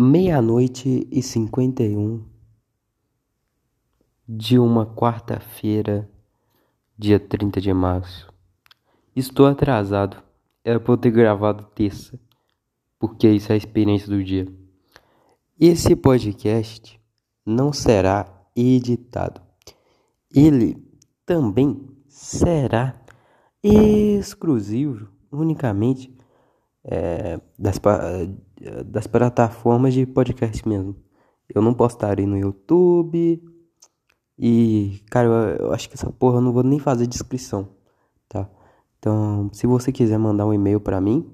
Meia-noite e cinquenta e um de uma quarta-feira, dia 30 de março. Estou atrasado. Era pra eu ter gravado terça, porque isso é a experiência do dia. Esse podcast não será editado. Ele também será exclusivo unicamente é, das, das plataformas de podcast mesmo. Eu não postarei no YouTube. E, cara, eu, eu, acho que essa porra eu não vou nem fazer descrição, tá? Então, se você quiser mandar um e-mail para mim,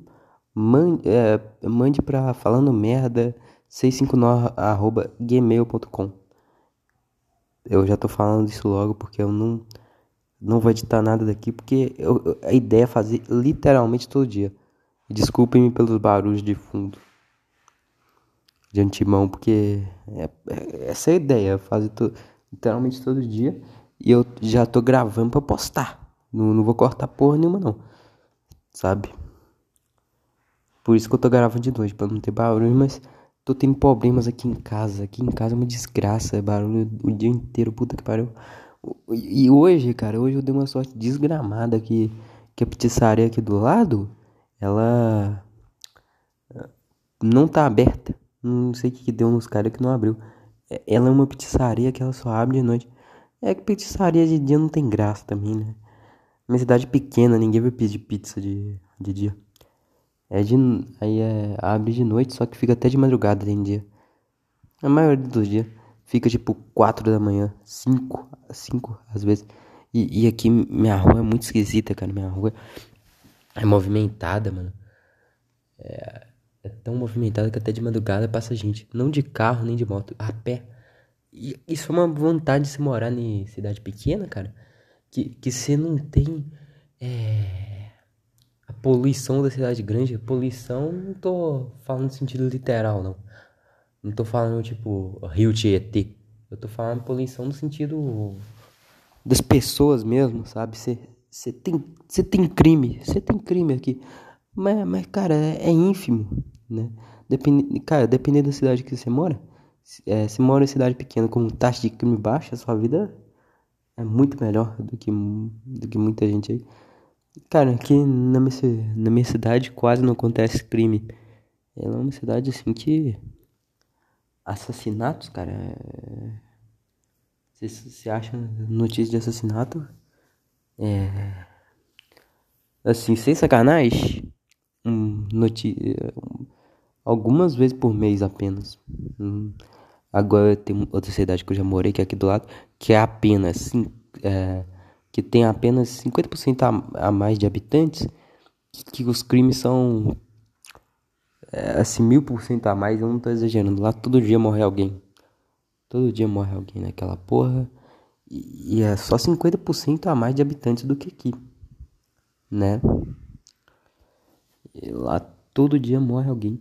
mande, é, mande pra falando merda 659@gmail.com. Eu já tô falando isso logo porque eu não não vou editar nada daqui porque eu, a ideia é fazer literalmente todo dia. Desculpem-me pelos barulhos de fundo. De antemão, porque é, é, essa é a ideia, fazer to, literalmente todo dia. E eu já tô gravando pra postar. Não, não vou cortar porra nenhuma, não. Sabe? Por isso que eu tô gravando de noite, pra não ter barulho, mas tô tendo problemas aqui em casa. Aqui em casa é uma desgraça, é barulho o dia inteiro, puta que pariu. E hoje, cara, hoje eu dei uma sorte desgramada que, que a pizzaria aqui do lado ela não tá aberta. Não sei o que, deu nos caras que não abriu. É, ela é uma pizzaria que ela só abre de noite. É que pizzaria de dia não tem graça também, né? Minha cidade pequena, ninguém vai pedir pizza de, de dia. É de. Aí é, abre de noite, só que fica até de madrugada em dia. A maioria dos dias fica tipo 4 da manhã, 5, 5 às vezes. E, e aqui minha rua é muito esquisita, cara. Minha rua é movimentada, mano. É, é tão movimentada que até de madrugada passa gente. Não de carro, nem de moto, a pé. E isso é uma vontade de se morar em cidade pequena, cara. Que, que você não tem é, a poluição da cidade grande. Poluição, não tô falando no sentido literal, não. Não tô falando, tipo, Rio Tietê. Eu tô falando poluição no sentido das pessoas mesmo, sabe? Você você tem, você tem crime, você tem crime aqui. Mas, mas cara, é, é ínfimo, né? Depende, cara, dependendo da cidade que você mora, é, se mora em cidade pequena com taxa de crime baixa, sua vida é muito melhor do que, do que muita gente aí. Cara, aqui na minha, na minha cidade quase não acontece crime. Ela é uma cidade assim que. Assassinatos, cara. É... Você, você acha notícia de assassinato? É. Assim, sem sacanagem, um, noti um, algumas vezes por mês apenas. Hum, agora tem outra cidade que eu já morei, que é aqui do lado, que é apenas. É, que tem apenas 50% a, a mais de habitantes, que, que os crimes são. É, assim, mil por cento a mais, eu não tô exagerando. Lá todo dia morre alguém. Todo dia morre alguém naquela porra. E, é só 50% a mais de habitantes do que aqui, né? E lá todo dia morre alguém.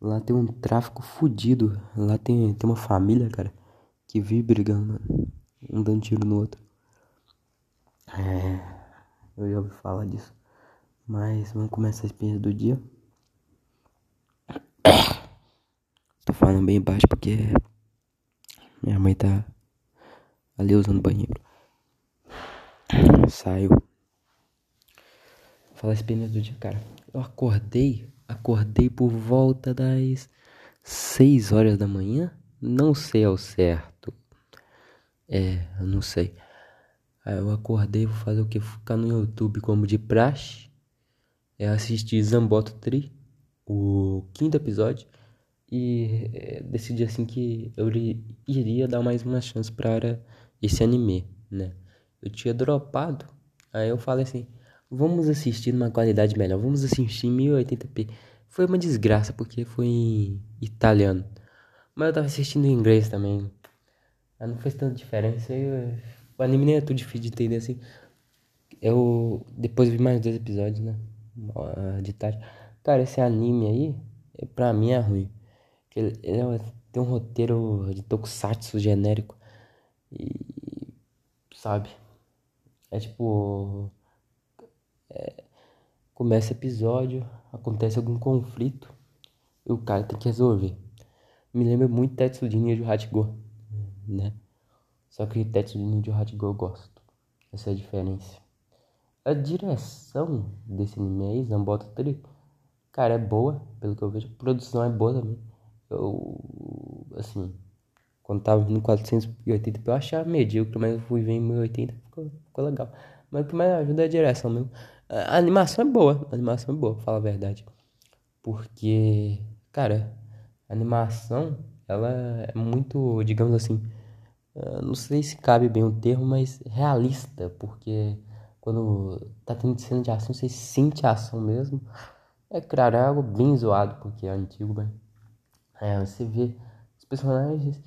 Lá tem um tráfico fudido. Lá tem, tem uma família, cara, que vive brigando. Um dando tiro no outro. É. Eu já ouvi falar disso. Mas vamos começar a experiência do dia. Tô falando bem baixo porque minha mãe tá ali usando banheiro. Saiu. Fala a experiência do dia, cara. Eu acordei, acordei por volta das 6 horas da manhã. Não sei ao certo. É, eu não sei. Aí eu acordei, vou fazer o que? Ficar no YouTube como de praxe. É assistir Zamboto Tri, o quinto episódio. E é, decidi assim que eu iria dar mais uma chance para esse anime, né? Eu tinha dropado, aí eu falei assim, vamos assistir numa qualidade melhor, vamos assistir em 1080p. Foi uma desgraça porque foi em italiano, mas eu tava assistindo em inglês também. Não fez tanta diferença. Eu, o anime nem é tudo difícil de entender assim. Eu depois vi mais dois episódios, né? De tarde. Cara, esse anime aí, pra mim é ruim. Ele, ele é, tem um roteiro de tokusatsu genérico. E. Sabe? É tipo. É, começa episódio, acontece algum conflito e o cara tem que resolver. Me lembra muito Tetsu de Ninja Hachiko, né? Só que Tetsu de Ninja Hachiko eu gosto. Essa é a diferença. A direção desse anime aí, Zambota 3, cara, é boa, pelo que eu vejo. A produção é boa também. Eu, assim, quando tava vindo 480p eu achava medíocre, mas eu fui ver em 1080 ficou, ficou legal. Mas o que mais ajuda é a direção mesmo. A animação é boa, a animação é boa, pra falar a verdade. Porque, cara, a animação, ela é muito, digamos assim, não sei se cabe bem o termo, mas realista, porque quando tá tendo cena de ação, você sente a ação mesmo. É claro, é algo bem zoado, porque é antigo, mas é, você vê os personagens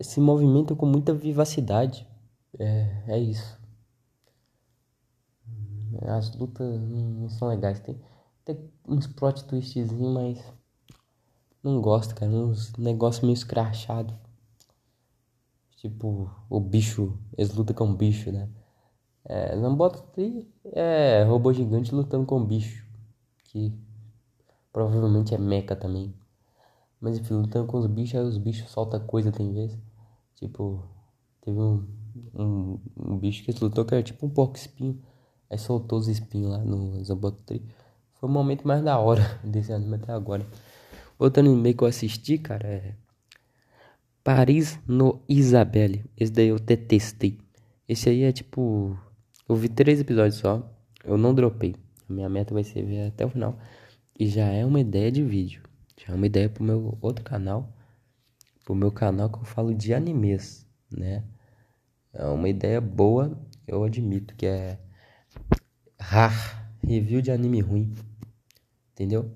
se movimentam com muita vivacidade. É, é isso. As lutas não são legais. Tem, tem uns plot twistzinhos, mas não gosto, cara. Uns negócios meio escrachado. Tipo, o bicho, eles lutam com o bicho, né? É, não bota é robô gigante lutando com bicho. Que provavelmente é mecha também. Mas enfim, lutando com os bichos, aí os bichos soltam coisa tem vezes. Tipo, teve um, um, um bicho que lutou que era tipo um porco espinho. Aí soltou os espinhos lá no Zambotri. Foi o momento mais da hora desse anime até agora. Outro anime que eu assisti, cara, é Paris no Isabelle. Esse daí eu detestei. Esse aí é tipo. Eu vi três episódios só. Eu não dropei. A minha meta vai ser ver até o final. E já é uma ideia de vídeo. Já é uma ideia pro meu outro canal. Pro meu canal que eu falo de animes, né? É uma ideia boa, eu admito que é rar, review de anime ruim. Entendeu?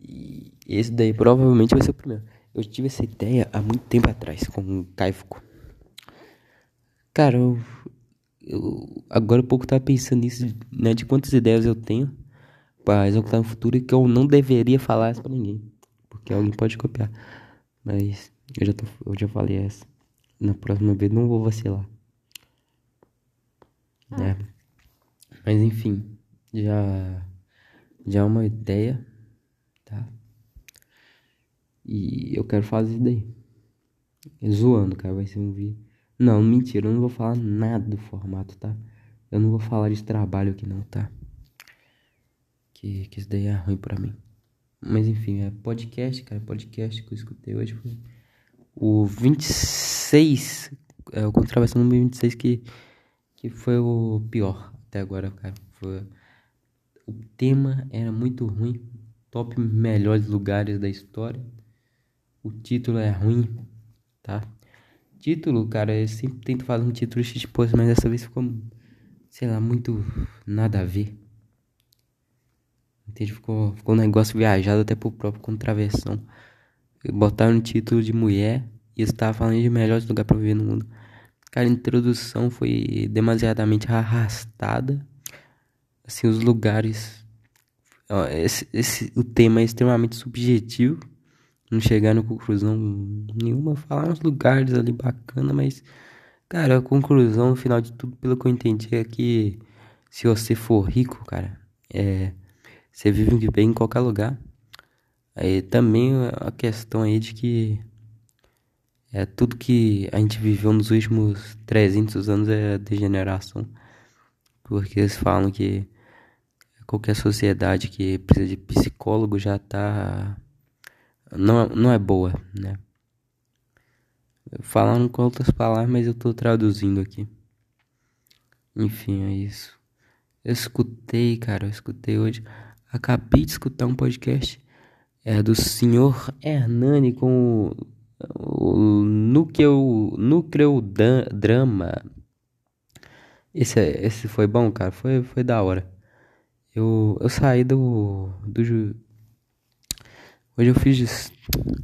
E esse daí provavelmente vai ser o primeiro. Eu tive essa ideia há muito tempo atrás com o Kaifuku. Cara, eu, eu agora há pouco tava pensando nisso, né, de quantas ideias eu tenho para executar no futuro e que eu não deveria falar isso pra ninguém. Porque alguém pode copiar. Mas eu já, tô, eu já falei essa. Na próxima vez não vou vacilar. Ah. Né? Mas enfim, já já é uma ideia, tá? E eu quero fazer isso daí. Zoando, cara, vai ser um vídeo. Não, mentira, eu não vou falar nada do formato, tá? Eu não vou falar de trabalho aqui não, tá? Que, que isso daí é ruim pra mim. Mas enfim, é podcast, cara. Podcast que eu escutei hoje foi o 26. É o Contraversão número 26 que, que foi o pior até agora, cara. Foi, o tema era muito ruim. Top melhores lugares da história. O título é ruim, tá? Título, cara, eu sempre tento fazer um título tipo, mas dessa vez ficou, sei lá, muito nada a ver. Entende? Ficou, ficou um negócio viajado até pro próprio contraversão. Botaram no título de mulher e estava falando de melhores lugares para viver no mundo. Cara, a introdução foi demasiadamente arrastada. Assim, os lugares. Esse, esse, o tema é extremamente subjetivo. Não chegaram a conclusão nenhuma. Falaram uns lugares ali bacana, mas. Cara, a conclusão, no final de tudo, pelo que eu entendi, é que se você for rico, cara, é você vive bem em qualquer lugar. Aí também a questão aí de que é tudo que a gente viveu nos últimos 300 anos é degeneração. Porque eles falam que qualquer sociedade que precisa de psicólogo já tá não, não é boa, né? Falando com outras palavras, mas eu tô traduzindo aqui. Enfim, é isso. Eu escutei, cara, eu escutei hoje Acabei de escutar um podcast é, do senhor Hernani com o, o núcleo, núcleo drama. Esse, esse foi bom, cara. Foi, foi da hora. Eu, eu saí do, do. Hoje eu fiz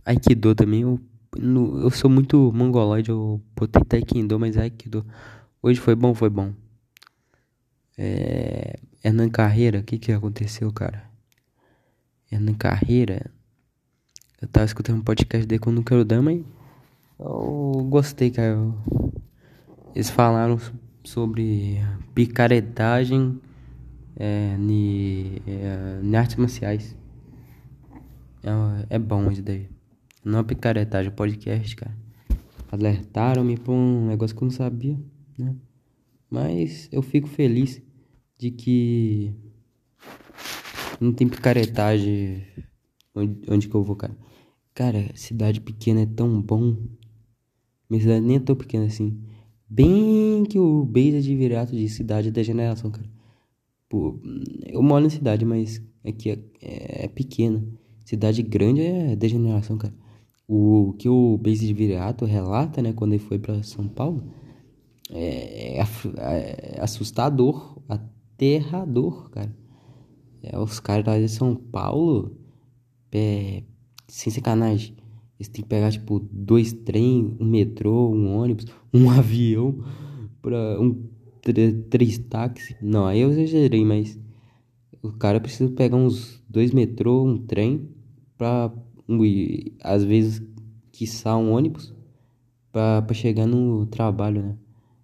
Aikido também. Eu, no, eu sou muito mongoloide. Eu botei Taekwondo, mas Aikido. Hoje foi bom, foi bom. É, Hernan Carreira, o que que aconteceu, cara? Hernan Carreira, eu tava escutando um podcast dele com o Núcleo Dama e eu gostei, cara. Eles falaram sobre picaretagem é, ni, é, em artes marciais. É, é bom isso daí. Não é picaretagem, é podcast, cara. Alertaram-me pra um negócio que eu não sabia, né? Mas eu fico feliz de que não tem picaretagem onde, onde que eu vou, cara. Cara, cidade pequena é tão bom. Minha cidade nem é tão pequena assim. Bem que o Beisa de Virato de cidade é degeneração, cara. Pô, eu moro na cidade, mas aqui é, é, é pequena. Cidade grande é degeneração, cara. O que o Beisa de Virato relata, né, quando ele foi para São Paulo, é, é, é, assustador, aterrador, cara. É, os caras lá de São Paulo, é, sem sacanagem, eles têm que pegar, tipo, dois trem, um metrô, um ônibus, um avião, pra um três táxis. Não, aí eu exagerei, mas o cara precisa pegar uns dois metrô, um trem, pra, um, às vezes, quiçá um ônibus, pra, pra chegar no trabalho, né?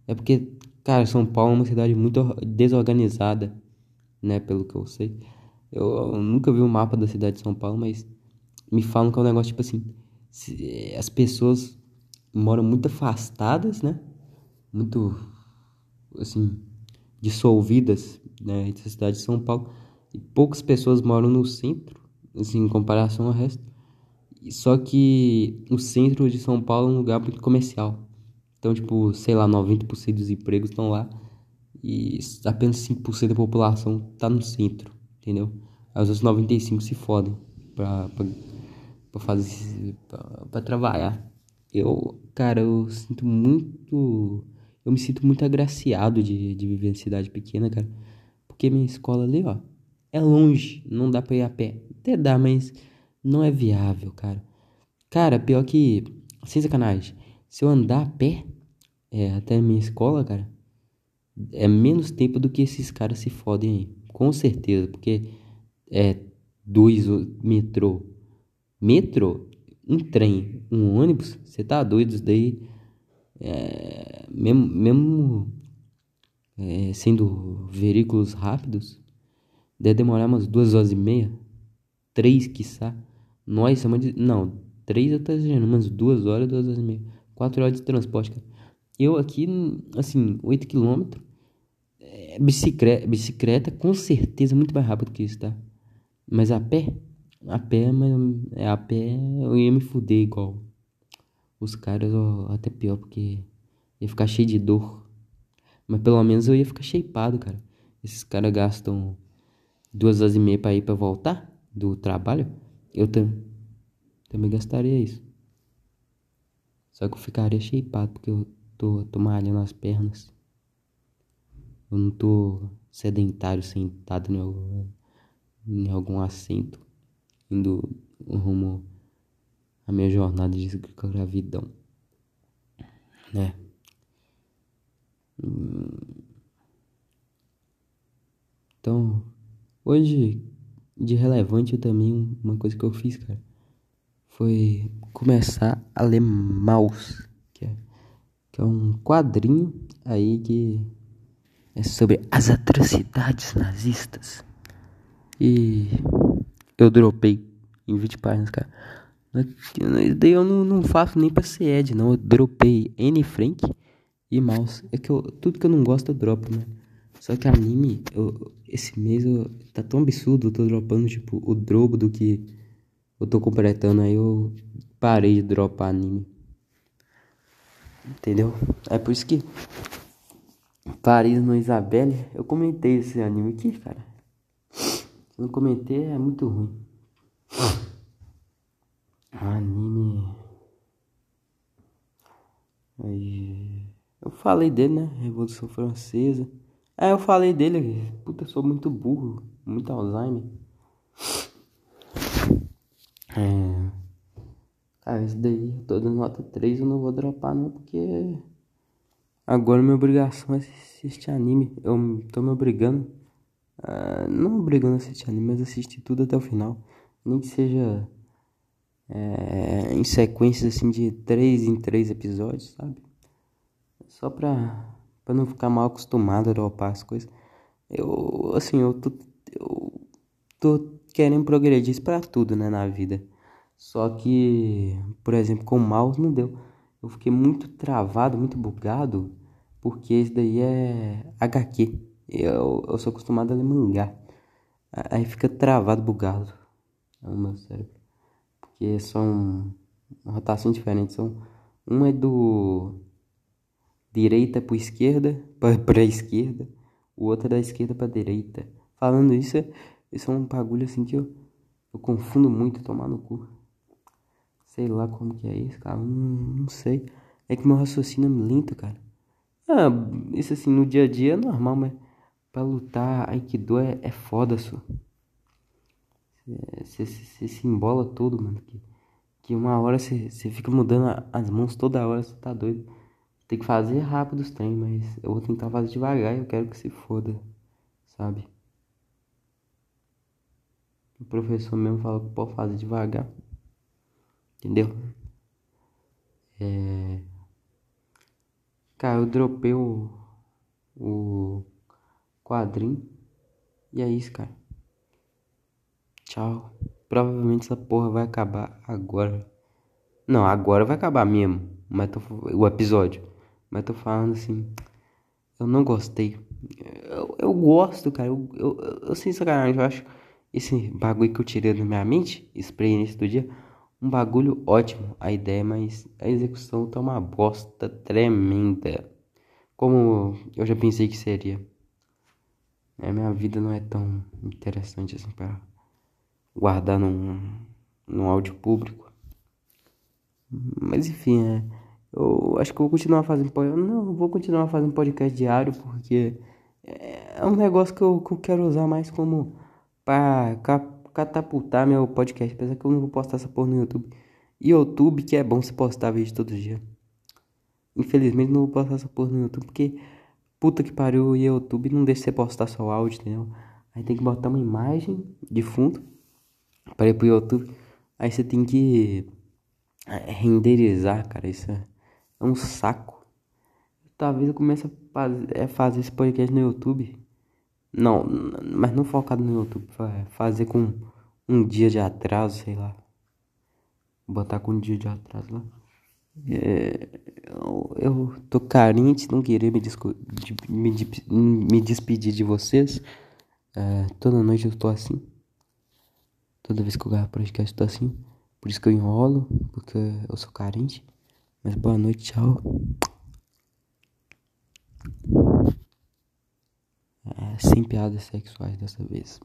É porque, cara, São Paulo é uma cidade muito desorganizada, né? Pelo que eu sei. Eu, eu nunca vi o um mapa da cidade de São Paulo, mas me falam que é um negócio tipo assim: se, as pessoas moram muito afastadas, né? Muito, assim, dissolvidas, né? Entre a cidade de São Paulo. E poucas pessoas moram no centro, assim, em comparação ao resto. Só que o centro de São Paulo é um lugar muito comercial. Então, tipo, sei lá, 90% dos empregos estão lá e apenas 5% da população tá no centro, entendeu? Aí os outros 95% se fodem pra, pra, pra fazer, pra, pra trabalhar. Eu, cara, eu sinto muito, eu me sinto muito agraciado de, de viver em cidade pequena, cara. Porque minha escola ali, ó, é longe, não dá pra ir a pé. Até dá, mas não é viável, cara. Cara, pior que, sem sacanagem, se eu andar a pé é, até a minha escola, cara, é menos tempo do que esses caras se fodem aí. Com certeza, porque é dois metrô. Metrô, um trem, um ônibus, você tá doido isso daí. É, mesmo mesmo é, sendo veículos rápidos, deve demorar umas duas horas e meia, três, quiçá. Nós. Não, três exagerando, umas duas horas, duas horas e meia. Quatro horas de transporte, cara. Eu aqui, assim, 8 km, bicicleta, bicicleta com certeza muito mais rápido que isso, tá? Mas a pé, a pé, mas é, a pé eu ia me fuder igual. Os caras, ó, até pior, porque ia ficar cheio de dor. Mas pelo menos eu ia ficar shapeado, cara. Esses caras gastam duas horas e meia pra ir pra voltar do trabalho. Eu tam também gastaria isso. Só que eu ficaria shapeado, porque eu tô, tô malhando as pernas. Eu não tô sedentário sentado em algum, em algum assento, indo rumo à minha jornada de gravidão, né? Então, hoje, de relevante também, uma coisa que eu fiz, cara, foi começar a ler Maus, que é que é um quadrinho aí que é sobre as atrocidades nazistas. E eu dropei em 20 páginas, cara. Daí eu não, não faço nem pra ser Ed, não. Eu dropei N Frank e Mouse. É que eu, tudo que eu não gosto eu dropo, né? Só que anime, eu, esse mês eu, tá tão absurdo, eu tô dropando tipo o drobo do que eu tô completando. Aí eu parei de dropar anime. Entendeu? É por isso que Paris no Isabelle, eu comentei esse anime aqui, cara. Se não comentei, é muito ruim. Anime. Aí. Eu falei dele, né? Revolução Francesa. É, eu falei dele. Puta, eu sou muito burro. Muito Alzheimer. É. Cara, esse daí, eu tô dando nota 3, eu não vou dropar não, porque agora minha obrigação é assistir anime. Eu tô me obrigando, uh, não obrigando a assistir anime, mas assistir tudo até o final. Nem que seja é, em sequências assim de 3 em 3 episódios, sabe? Só pra, pra não ficar mal acostumado a dropar as coisas. Eu, assim, eu tô, eu tô querendo progredir pra tudo, né, na vida. Só que, por exemplo, com o mouse não deu. Eu fiquei muito travado, muito bugado, porque esse daí é HQ. Eu, eu sou acostumado a ler mangá. Aí fica travado, bugado. O meu cérebro. Porque são rotações diferentes. São, uma é do direita para esquerda, para esquerda. O outro é da esquerda para direita. Falando isso, isso é um bagulho assim que eu, eu confundo muito, tomar no cu. Sei lá como que é isso, cara. Não, sei. É que meu raciocínio é lento, cara. Ah, isso assim, no dia a dia é normal, mas pra lutar Aikido é, é foda, só. Você se embola todo, mano. Que, que uma hora você fica mudando as mãos toda hora, você tá doido. Tem que fazer rápido os trem, mas eu vou tentar fazer devagar e eu quero que se foda, sabe? O professor mesmo fala que pode fazer devagar. Entendeu? É... Cara, eu dropei o, o quadrinho. E é isso, cara. Tchau. Provavelmente essa porra vai acabar agora. Não, agora vai acabar mesmo. Mas tô, o episódio. Mas tô falando assim. Eu não gostei. Eu, eu gosto, cara. Eu, eu, eu, eu sem eu acho esse bagulho que eu tirei da minha mente, spray nesse do dia um bagulho ótimo a ideia, mas a execução tá uma bosta tremenda. Como eu já pensei que seria. A minha vida não é tão interessante assim para guardar num, num áudio público. Mas enfim, é, eu acho que eu vou continuar fazendo podcast. Não, vou continuar fazendo podcast diário porque é um negócio que eu, que eu quero usar mais como para catapultar meu podcast, apesar que eu não vou postar essa porra no YouTube. E YouTube, que é bom se postar vídeo todo dia. Infelizmente não vou postar essa porra no YouTube, porque puta que pariu, o YouTube não deixa você postar só áudio, entendeu? Aí tem que botar uma imagem de fundo para ir pro YouTube. Aí você tem que é, renderizar, cara. Isso é, é um saco. Talvez eu comece a é, fazer esse podcast no YouTube não, mas não focado no YouTube. Fazer com um dia de atraso, sei lá. Botar com um dia de atraso lá. É, eu, eu tô carente, não queria me, me, me despedir de vocês. É, toda noite eu tô assim. Toda vez que eu gravo podcast eu tô assim. Por isso que eu enrolo, porque eu sou carente. Mas boa noite, tchau. Sem piadas sexuais dessa vez.